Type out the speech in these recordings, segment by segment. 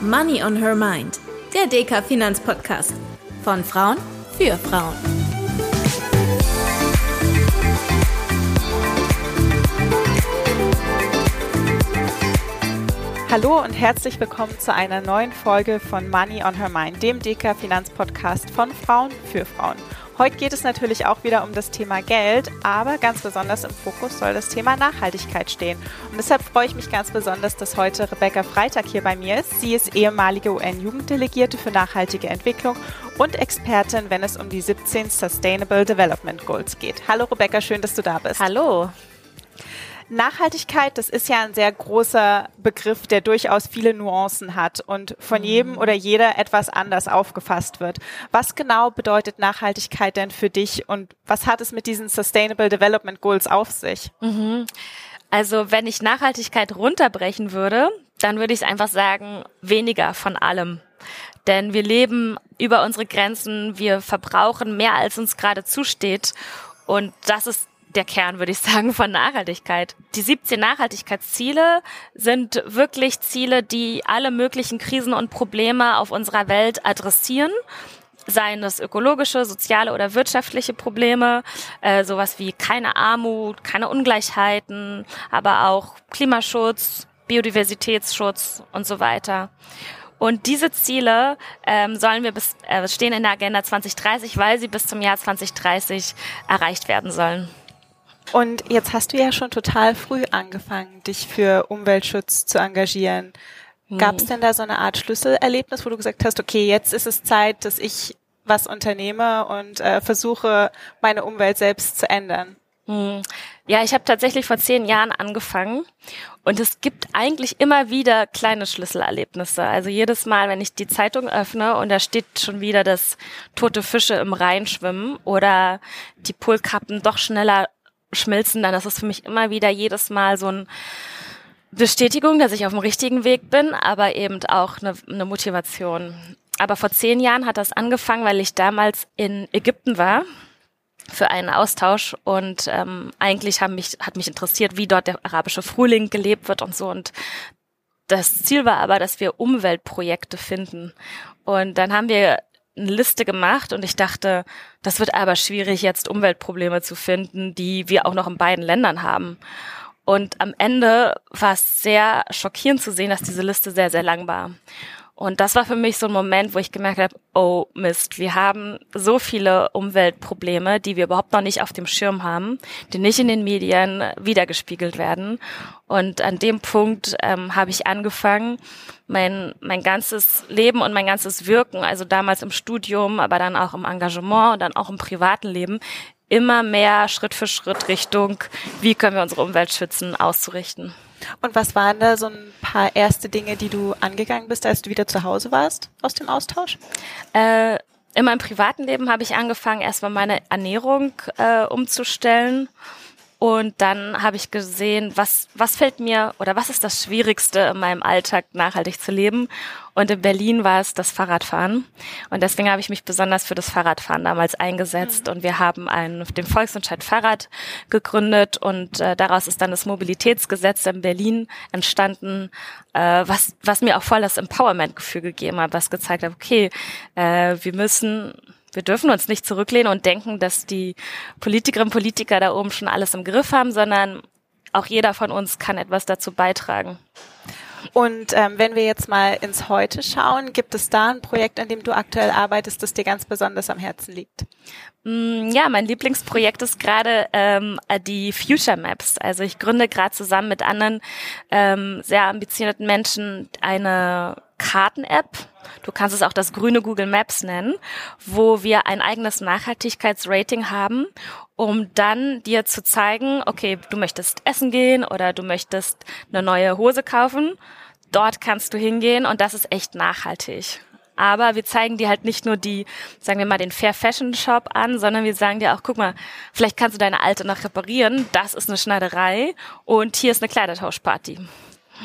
Money on Her Mind, der DK Finanzpodcast. Von Frauen für Frauen. Hallo und herzlich willkommen zu einer neuen Folge von Money on Her Mind, dem DK Finanzpodcast von Frauen für Frauen. Heute geht es natürlich auch wieder um das Thema Geld, aber ganz besonders im Fokus soll das Thema Nachhaltigkeit stehen. Und deshalb freue ich mich ganz besonders, dass heute Rebecca Freitag hier bei mir ist. Sie ist ehemalige UN-Jugenddelegierte für nachhaltige Entwicklung und Expertin, wenn es um die 17 Sustainable Development Goals geht. Hallo Rebecca, schön, dass du da bist. Hallo. Nachhaltigkeit, das ist ja ein sehr großer Begriff, der durchaus viele Nuancen hat und von jedem oder jeder etwas anders aufgefasst wird. Was genau bedeutet Nachhaltigkeit denn für dich und was hat es mit diesen Sustainable Development Goals auf sich? Mhm. Also wenn ich Nachhaltigkeit runterbrechen würde, dann würde ich es einfach sagen, weniger von allem. Denn wir leben über unsere Grenzen, wir verbrauchen mehr, als uns gerade zusteht. Und das ist der Kern, würde ich sagen, von Nachhaltigkeit. Die 17 Nachhaltigkeitsziele sind wirklich Ziele, die alle möglichen Krisen und Probleme auf unserer Welt adressieren seien das ökologische, soziale oder wirtschaftliche Probleme, äh, sowas wie keine Armut, keine Ungleichheiten, aber auch Klimaschutz, Biodiversitätsschutz und so weiter. Und diese Ziele ähm, sollen wir bis, äh, stehen in der Agenda 2030, weil sie bis zum Jahr 2030 erreicht werden sollen. Und jetzt hast du ja schon total früh angefangen, dich für Umweltschutz zu engagieren. Gab es hm. denn da so eine Art Schlüsselerlebnis, wo du gesagt hast, okay, jetzt ist es Zeit, dass ich was unternehme und äh, versuche, meine Umwelt selbst zu ändern? Hm. Ja, ich habe tatsächlich vor zehn Jahren angefangen und es gibt eigentlich immer wieder kleine Schlüsselerlebnisse. Also jedes Mal, wenn ich die Zeitung öffne und da steht schon wieder, dass tote Fische im Rhein schwimmen oder die Polkappen doch schneller schmilzen, dann ist es für mich immer wieder jedes Mal so ein Bestätigung, dass ich auf dem richtigen Weg bin, aber eben auch eine, eine Motivation. Aber vor zehn Jahren hat das angefangen, weil ich damals in Ägypten war für einen Austausch und ähm, eigentlich haben mich, hat mich interessiert, wie dort der arabische Frühling gelebt wird und so. Und das Ziel war aber, dass wir Umweltprojekte finden. Und dann haben wir eine Liste gemacht und ich dachte, das wird aber schwierig, jetzt Umweltprobleme zu finden, die wir auch noch in beiden Ländern haben. Und am Ende war es sehr schockierend zu sehen, dass diese Liste sehr, sehr lang war. Und das war für mich so ein Moment, wo ich gemerkt habe, oh Mist, wir haben so viele Umweltprobleme, die wir überhaupt noch nicht auf dem Schirm haben, die nicht in den Medien wiedergespiegelt werden. Und an dem Punkt ähm, habe ich angefangen, mein, mein ganzes Leben und mein ganzes Wirken, also damals im Studium, aber dann auch im Engagement und dann auch im privaten Leben, immer mehr Schritt für Schritt Richtung, wie können wir unsere Umwelt schützen, auszurichten. Und was waren da so ein paar erste Dinge, die du angegangen bist, als du wieder zu Hause warst aus dem Austausch? Äh, in meinem privaten Leben habe ich angefangen, erstmal meine Ernährung äh, umzustellen und dann habe ich gesehen, was, was fällt mir oder was ist das Schwierigste in meinem Alltag nachhaltig zu leben. Und in Berlin war es das Fahrradfahren. Und deswegen habe ich mich besonders für das Fahrradfahren damals eingesetzt. Mhm. Und wir haben einen, den Volksentscheid Fahrrad gegründet. Und äh, daraus ist dann das Mobilitätsgesetz in Berlin entstanden, äh, was, was mir auch voll das Empowerment-Gefühl gegeben hat, was gezeigt hat, okay, äh, wir müssen wir dürfen uns nicht zurücklehnen und denken, dass die Politikerinnen und Politiker da oben schon alles im Griff haben, sondern auch jeder von uns kann etwas dazu beitragen. Und ähm, wenn wir jetzt mal ins Heute schauen, gibt es da ein Projekt, an dem du aktuell arbeitest, das dir ganz besonders am Herzen liegt? Mm, ja, mein Lieblingsprojekt ist gerade ähm, die Future Maps. Also ich gründe gerade zusammen mit anderen ähm, sehr ambitionierten Menschen eine Karten-App. Du kannst es auch das grüne Google Maps nennen, wo wir ein eigenes Nachhaltigkeitsrating haben, um dann dir zu zeigen, okay, du möchtest essen gehen oder du möchtest eine neue Hose kaufen. Dort kannst du hingehen und das ist echt nachhaltig. Aber wir zeigen dir halt nicht nur die, sagen wir mal, den Fair Fashion Shop an, sondern wir sagen dir auch, guck mal, vielleicht kannst du deine alte noch reparieren. Das ist eine Schneiderei und hier ist eine Kleidertauschparty.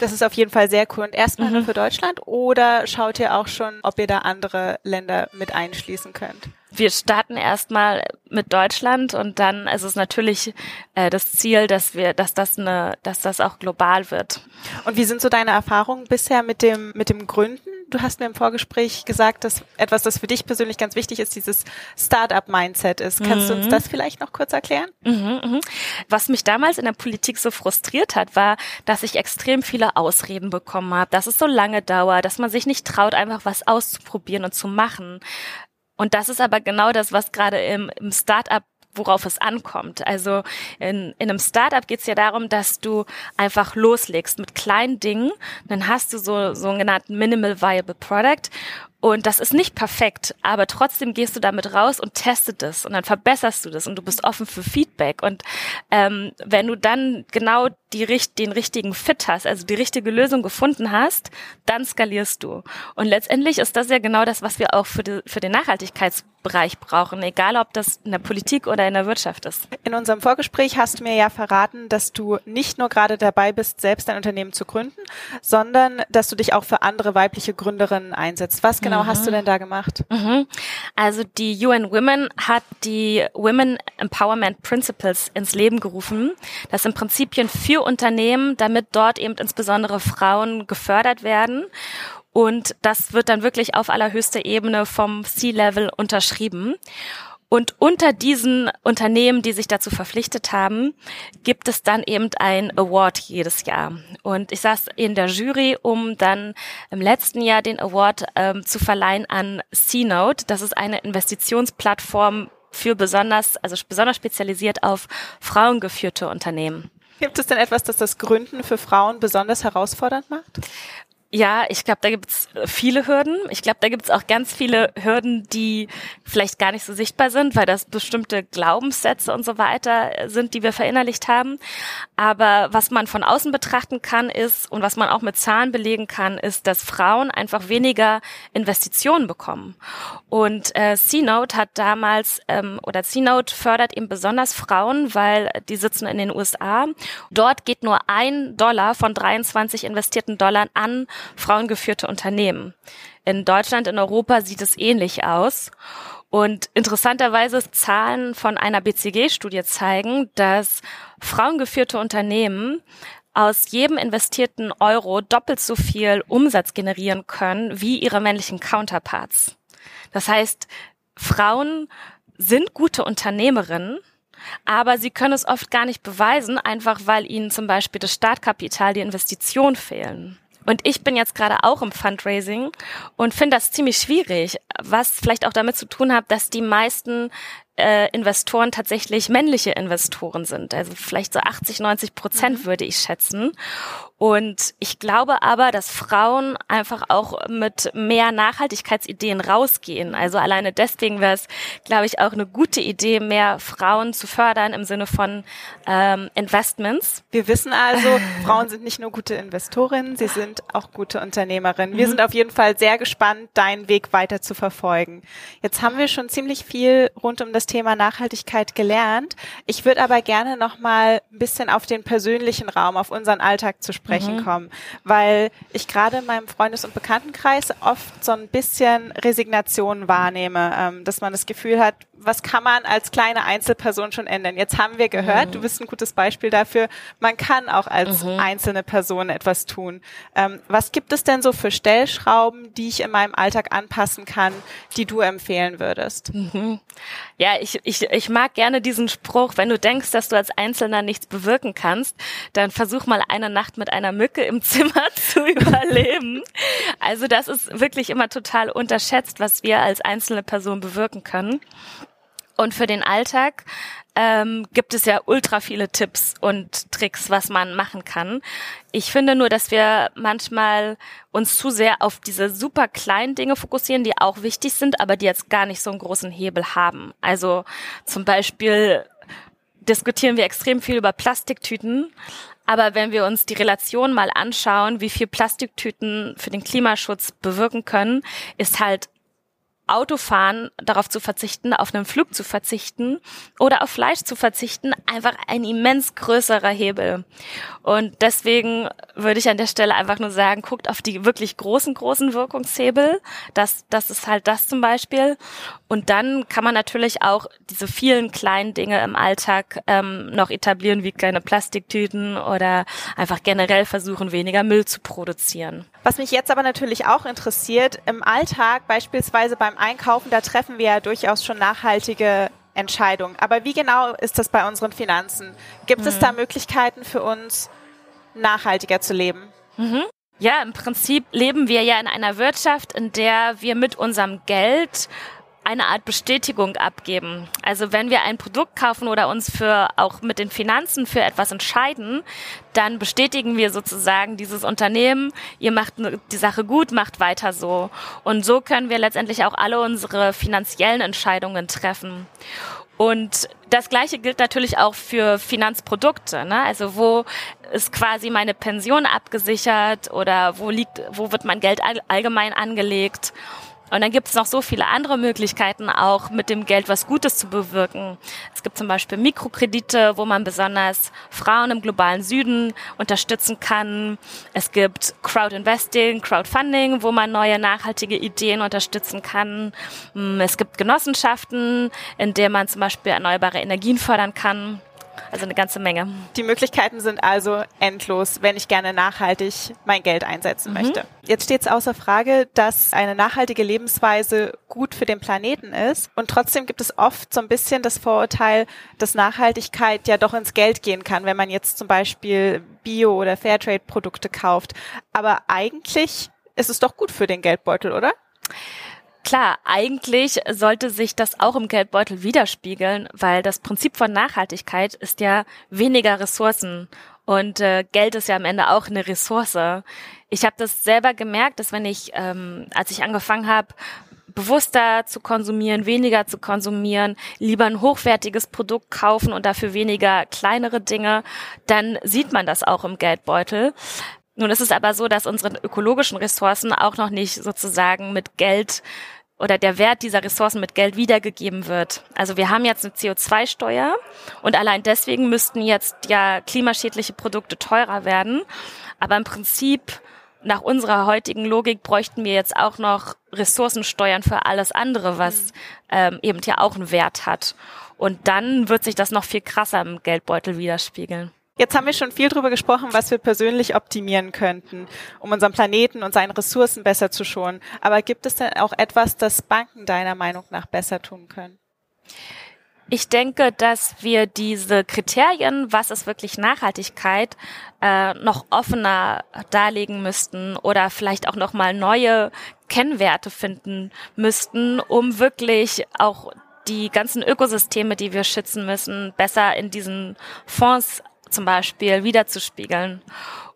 Das ist auf jeden Fall sehr cool. Und erstmal mhm. nur für Deutschland oder schaut ihr auch schon, ob ihr da andere Länder mit einschließen könnt? Wir starten erstmal mit Deutschland und dann ist es natürlich äh, das Ziel, dass wir, dass das eine, dass das auch global wird. Und wie sind so deine Erfahrungen bisher mit dem mit dem Gründen Du hast mir im Vorgespräch gesagt, dass etwas, das für dich persönlich ganz wichtig ist, dieses Startup-Mindset ist. Kannst mhm. du uns mhm. das vielleicht noch kurz erklären? Mhm, mh. Was mich damals in der Politik so frustriert hat, war, dass ich extrem viele Ausreden bekommen habe, dass es so lange dauert, dass man sich nicht traut, einfach was auszuprobieren und zu machen. Und das ist aber genau das, was gerade im, im Startup worauf es ankommt. Also in, in einem Startup geht es ja darum, dass du einfach loslegst mit kleinen Dingen. Dann hast du so sogenannten Minimal Viable Product und das ist nicht perfekt, aber trotzdem gehst du damit raus und testet es und dann verbesserst du das und du bist offen für Feedback. Und ähm, wenn du dann genau die, den richtigen Fit hast, also die richtige Lösung gefunden hast, dann skalierst du. Und letztendlich ist das ja genau das, was wir auch für, die, für den Nachhaltigkeitsbereich brauchen, egal ob das in der Politik oder in der Wirtschaft ist. In unserem Vorgespräch hast du mir ja verraten, dass du nicht nur gerade dabei bist, selbst ein Unternehmen zu gründen, sondern dass du dich auch für andere weibliche Gründerinnen einsetzt. Was genau genau hast du denn da gemacht? Mhm. Also die UN Women hat die Women Empowerment Principles ins Leben gerufen. Das sind Prinzipien für Unternehmen, damit dort eben insbesondere Frauen gefördert werden. Und das wird dann wirklich auf allerhöchster Ebene vom C-Level unterschrieben. Und unter diesen Unternehmen, die sich dazu verpflichtet haben, gibt es dann eben ein Award jedes Jahr. Und ich saß in der Jury, um dann im letzten Jahr den Award ähm, zu verleihen an C-Note. Das ist eine Investitionsplattform für besonders, also besonders spezialisiert auf frauengeführte Unternehmen. Gibt es denn etwas, das das Gründen für Frauen besonders herausfordernd macht? Ja, ich glaube, da gibt's viele Hürden. Ich glaube, da gibt's auch ganz viele Hürden, die vielleicht gar nicht so sichtbar sind, weil das bestimmte Glaubenssätze und so weiter sind, die wir verinnerlicht haben. Aber was man von außen betrachten kann, ist, und was man auch mit Zahlen belegen kann, ist, dass Frauen einfach weniger Investitionen bekommen. Und äh, C-Note hat damals, ähm, oder C-Note fördert eben besonders Frauen, weil die sitzen in den USA. Dort geht nur ein Dollar von 23 investierten Dollar an frauengeführte Unternehmen. In Deutschland, in Europa sieht es ähnlich aus. Und interessanterweise Zahlen von einer BCG-Studie zeigen, dass frauengeführte Unternehmen aus jedem investierten Euro doppelt so viel Umsatz generieren können wie ihre männlichen Counterparts. Das heißt, Frauen sind gute Unternehmerinnen, aber sie können es oft gar nicht beweisen, einfach weil ihnen zum Beispiel das Startkapital, die Investition fehlen. Und ich bin jetzt gerade auch im Fundraising und finde das ziemlich schwierig, was vielleicht auch damit zu tun hat, dass die meisten äh, Investoren tatsächlich männliche Investoren sind. Also vielleicht so 80, 90 Prozent mhm. würde ich schätzen. Und ich glaube aber, dass Frauen einfach auch mit mehr Nachhaltigkeitsideen rausgehen. Also alleine deswegen wäre es, glaube ich, auch eine gute Idee, mehr Frauen zu fördern im Sinne von ähm, Investments. Wir wissen also, Frauen sind nicht nur gute Investorinnen, sie sind auch gute Unternehmerinnen. Wir mhm. sind auf jeden Fall sehr gespannt, deinen Weg weiter zu verfolgen. Jetzt haben wir schon ziemlich viel rund um das das Thema Nachhaltigkeit gelernt. Ich würde aber gerne noch mal ein bisschen auf den persönlichen Raum, auf unseren Alltag zu sprechen mhm. kommen, weil ich gerade in meinem Freundes- und Bekanntenkreis oft so ein bisschen Resignation wahrnehme, ähm, dass man das Gefühl hat, was kann man als kleine Einzelperson schon ändern? Jetzt haben wir gehört, mhm. du bist ein gutes Beispiel dafür, man kann auch als mhm. einzelne Person etwas tun. Ähm, was gibt es denn so für Stellschrauben, die ich in meinem Alltag anpassen kann, die du empfehlen würdest? Mhm. Ja, ich, ich, ich mag gerne diesen Spruch, wenn du denkst, dass du als Einzelner nichts bewirken kannst, dann versuch mal eine Nacht mit einer Mücke im Zimmer zu überleben. Also das ist wirklich immer total unterschätzt, was wir als einzelne Person bewirken können. Und für den Alltag ähm, gibt es ja ultra viele Tipps und Tricks, was man machen kann. Ich finde nur, dass wir manchmal uns zu sehr auf diese super kleinen Dinge fokussieren, die auch wichtig sind, aber die jetzt gar nicht so einen großen Hebel haben. Also zum Beispiel diskutieren wir extrem viel über Plastiktüten, aber wenn wir uns die Relation mal anschauen, wie viel Plastiktüten für den Klimaschutz bewirken können, ist halt Autofahren darauf zu verzichten, auf einen Flug zu verzichten oder auf Fleisch zu verzichten, einfach ein immens größerer Hebel. Und deswegen würde ich an der Stelle einfach nur sagen, guckt auf die wirklich großen, großen Wirkungshebel. Das, das ist halt das zum Beispiel. Und dann kann man natürlich auch diese vielen kleinen Dinge im Alltag ähm, noch etablieren, wie kleine Plastiktüten oder einfach generell versuchen, weniger Müll zu produzieren. Was mich jetzt aber natürlich auch interessiert, im Alltag, beispielsweise beim Einkaufen, da treffen wir ja durchaus schon nachhaltige Entscheidungen. Aber wie genau ist das bei unseren Finanzen? Gibt mhm. es da Möglichkeiten für uns, nachhaltiger zu leben? Mhm. Ja, im Prinzip leben wir ja in einer Wirtschaft, in der wir mit unserem Geld eine Art Bestätigung abgeben. Also wenn wir ein Produkt kaufen oder uns für auch mit den Finanzen für etwas entscheiden, dann bestätigen wir sozusagen dieses Unternehmen, ihr macht die Sache gut, macht weiter so. Und so können wir letztendlich auch alle unsere finanziellen Entscheidungen treffen. Und das Gleiche gilt natürlich auch für Finanzprodukte. Ne? Also wo ist quasi meine Pension abgesichert oder wo liegt, wo wird mein Geld allgemein angelegt? Und dann gibt es noch so viele andere Möglichkeiten auch mit dem Geld was Gutes zu bewirken. Es gibt zum Beispiel Mikrokredite, wo man besonders Frauen im globalen Süden unterstützen kann. Es gibt Crowdinvesting, Crowdfunding, wo man neue nachhaltige Ideen unterstützen kann. Mm, es gibt Genossenschaften, in denen man zum Beispiel erneuerbare Energien fördern kann. Also eine ganze Menge. Die Möglichkeiten sind also endlos, wenn ich gerne nachhaltig mein Geld einsetzen mhm. möchte. Jetzt steht es außer Frage, dass eine nachhaltige Lebensweise gut für den Planeten ist. Und trotzdem gibt es oft so ein bisschen das Vorurteil, dass Nachhaltigkeit ja doch ins Geld gehen kann, wenn man jetzt zum Beispiel Bio- oder Fairtrade-Produkte kauft. Aber eigentlich ist es doch gut für den Geldbeutel, oder? Klar, eigentlich sollte sich das auch im Geldbeutel widerspiegeln, weil das Prinzip von Nachhaltigkeit ist ja weniger Ressourcen und äh, Geld ist ja am Ende auch eine Ressource. Ich habe das selber gemerkt, dass wenn ich, ähm, als ich angefangen habe, bewusster zu konsumieren, weniger zu konsumieren, lieber ein hochwertiges Produkt kaufen und dafür weniger kleinere Dinge, dann sieht man das auch im Geldbeutel. Nun ist es aber so, dass unsere ökologischen Ressourcen auch noch nicht sozusagen mit Geld oder der Wert dieser Ressourcen mit Geld wiedergegeben wird. Also wir haben jetzt eine CO2-Steuer und allein deswegen müssten jetzt ja klimaschädliche Produkte teurer werden. Aber im Prinzip nach unserer heutigen Logik bräuchten wir jetzt auch noch Ressourcensteuern für alles andere, was ähm, eben ja auch einen Wert hat. Und dann wird sich das noch viel krasser im Geldbeutel widerspiegeln. Jetzt haben wir schon viel darüber gesprochen, was wir persönlich optimieren könnten, um unseren Planeten und seine Ressourcen besser zu schonen. Aber gibt es denn auch etwas, das Banken deiner Meinung nach besser tun können? Ich denke, dass wir diese Kriterien, was ist wirklich Nachhaltigkeit, äh, noch offener darlegen müssten oder vielleicht auch noch mal neue Kennwerte finden müssten, um wirklich auch die ganzen Ökosysteme, die wir schützen müssen, besser in diesen Fonds zum Beispiel wiederzuspiegeln.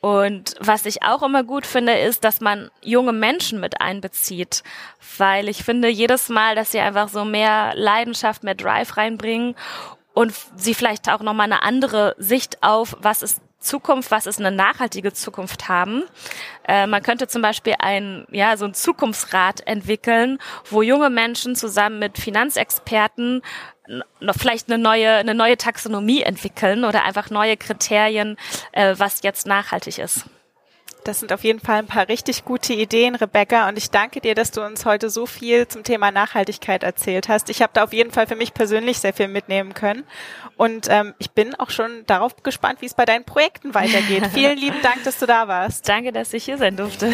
Und was ich auch immer gut finde, ist, dass man junge Menschen mit einbezieht, weil ich finde jedes Mal, dass sie einfach so mehr Leidenschaft, mehr Drive reinbringen und sie vielleicht auch nochmal eine andere Sicht auf, was ist Zukunft, was ist eine nachhaltige Zukunft haben. Äh, man könnte zum Beispiel ein, ja, so ein Zukunftsrat entwickeln, wo junge Menschen zusammen mit Finanzexperten noch vielleicht eine neue, eine neue Taxonomie entwickeln oder einfach neue Kriterien, äh, was jetzt nachhaltig ist. Das sind auf jeden Fall ein paar richtig gute Ideen, Rebecca. Und ich danke dir, dass du uns heute so viel zum Thema Nachhaltigkeit erzählt hast. Ich habe da auf jeden Fall für mich persönlich sehr viel mitnehmen können. Und ähm, ich bin auch schon darauf gespannt, wie es bei deinen Projekten weitergeht. Vielen lieben Dank, dass du da warst. Danke, dass ich hier sein durfte.